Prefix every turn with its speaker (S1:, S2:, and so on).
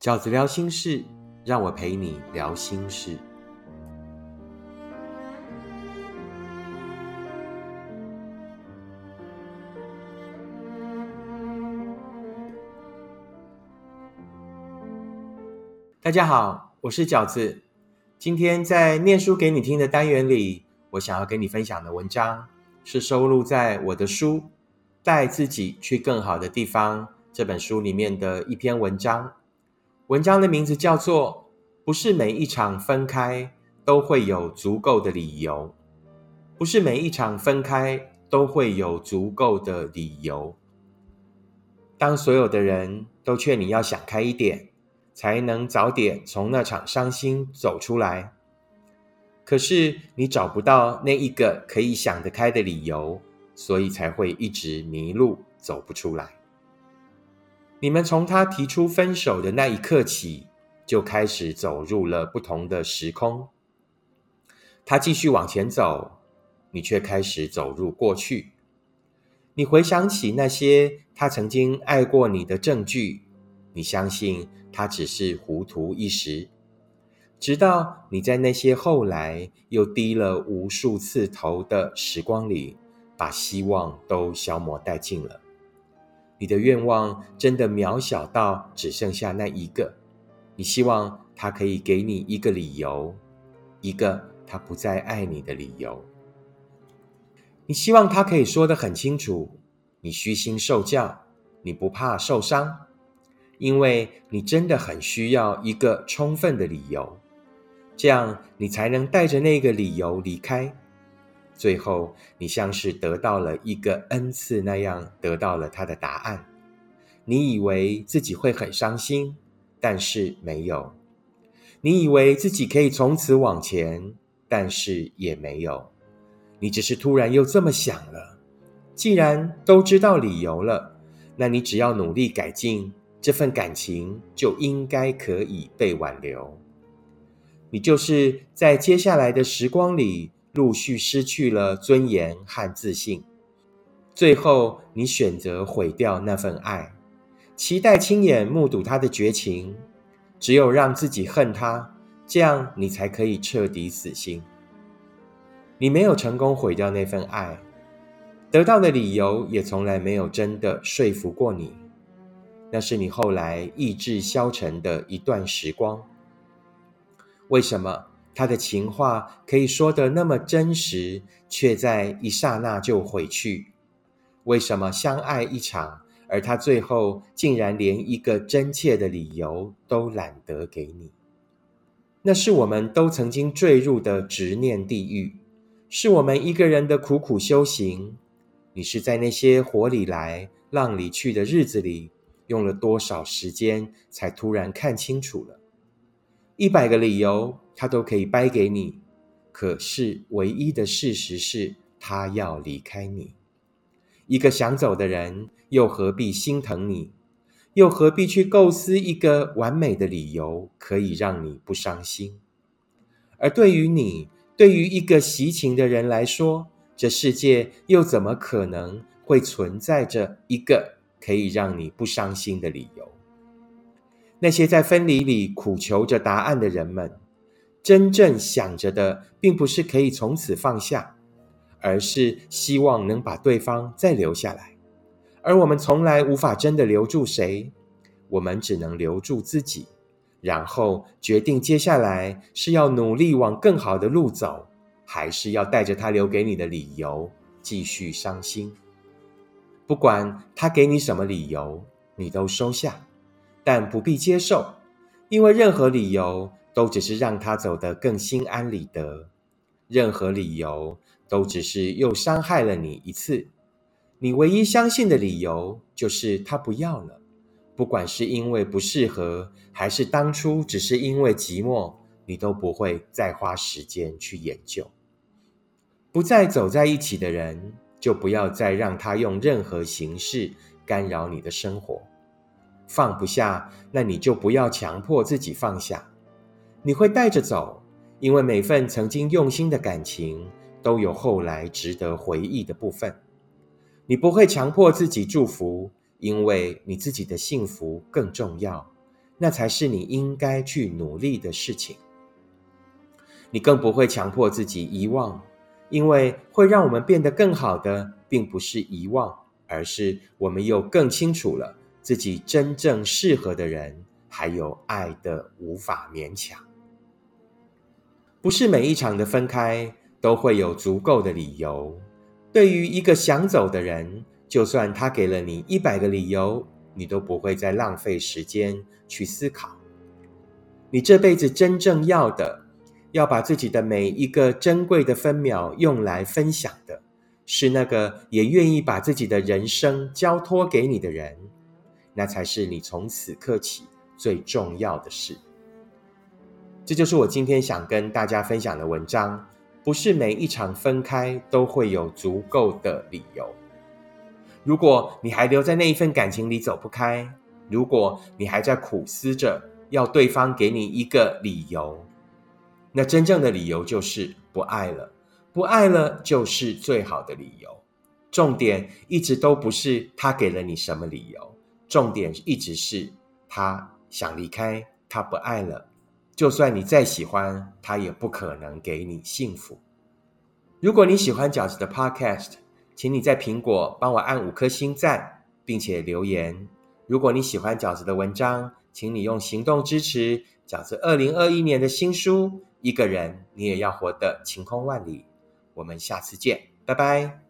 S1: 饺子聊心事，让我陪你聊心事。大家好，我是饺子。今天在念书给你听的单元里，我想要跟你分享的文章是收录在我的书《带自己去更好的地方》这本书里面的一篇文章。文章的名字叫做《不是每一场分开都会有足够的理由》，不是每一场分开都会有足够的理由。当所有的人都劝你要想开一点。才能早点从那场伤心走出来。可是你找不到那一个可以想得开的理由，所以才会一直迷路，走不出来。你们从他提出分手的那一刻起，就开始走入了不同的时空。他继续往前走，你却开始走入过去。你回想起那些他曾经爱过你的证据，你相信。他只是糊涂一时，直到你在那些后来又低了无数次头的时光里，把希望都消磨殆尽了。你的愿望真的渺小到只剩下那一个，你希望他可以给你一个理由，一个他不再爱你的理由。你希望他可以说得很清楚，你虚心受教，你不怕受伤。因为你真的很需要一个充分的理由，这样你才能带着那个理由离开。最后，你像是得到了一个恩赐那样得到了他的答案。你以为自己会很伤心，但是没有；你以为自己可以从此往前，但是也没有。你只是突然又这么想了。既然都知道理由了，那你只要努力改进。这份感情就应该可以被挽留。你就是在接下来的时光里陆续失去了尊严和自信，最后你选择毁掉那份爱，期待亲眼目睹他的绝情。只有让自己恨他，这样你才可以彻底死心。你没有成功毁掉那份爱，得到的理由也从来没有真的说服过你。那是你后来意志消沉的一段时光。为什么他的情话可以说得那么真实，却在一刹那就毁去？为什么相爱一场，而他最后竟然连一个真切的理由都懒得给你？那是我们都曾经坠入的执念地狱，是我们一个人的苦苦修行。你是在那些火里来、浪里去的日子里。用了多少时间才突然看清楚了？一百个理由他都可以掰给你，可是唯一的事实是他要离开你。一个想走的人，又何必心疼你？又何必去构思一个完美的理由可以让你不伤心？而对于你，对于一个习情的人来说，这世界又怎么可能会存在着一个？可以让你不伤心的理由。那些在分离里苦求着答案的人们，真正想着的，并不是可以从此放下，而是希望能把对方再留下来。而我们从来无法真的留住谁，我们只能留住自己，然后决定接下来是要努力往更好的路走，还是要带着他留给你的理由继续伤心。不管他给你什么理由，你都收下，但不必接受，因为任何理由都只是让他走得更心安理得，任何理由都只是又伤害了你一次。你唯一相信的理由就是他不要了，不管是因为不适合，还是当初只是因为寂寞，你都不会再花时间去研究。不再走在一起的人。就不要再让他用任何形式干扰你的生活。放不下，那你就不要强迫自己放下。你会带着走，因为每份曾经用心的感情都有后来值得回忆的部分。你不会强迫自己祝福，因为你自己的幸福更重要。那才是你应该去努力的事情。你更不会强迫自己遗忘，因为会让我们变得更好的，并不是遗忘，而是我们又更清楚了自己真正适合的人，还有爱的无法勉强。不是每一场的分开都会有足够的理由。对于一个想走的人，就算他给了你一百个理由，你都不会再浪费时间去思考。你这辈子真正要的。要把自己的每一个珍贵的分秒用来分享的，是那个也愿意把自己的人生交托给你的人，那才是你从此刻起最重要的事。这就是我今天想跟大家分享的文章。不是每一场分开都会有足够的理由。如果你还留在那一份感情里走不开，如果你还在苦思着要对方给你一个理由。那真正的理由就是不爱了，不爱了就是最好的理由。重点一直都不是他给了你什么理由，重点一直是他想离开，他不爱了。就算你再喜欢他，也不可能给你幸福。如果你喜欢饺子的 Podcast，请你在苹果帮我按五颗星赞，并且留言。如果你喜欢饺子的文章，请你用行动支持饺子二零二一年的新书。一个人，你也要活得晴空万里。我们下次见，拜拜。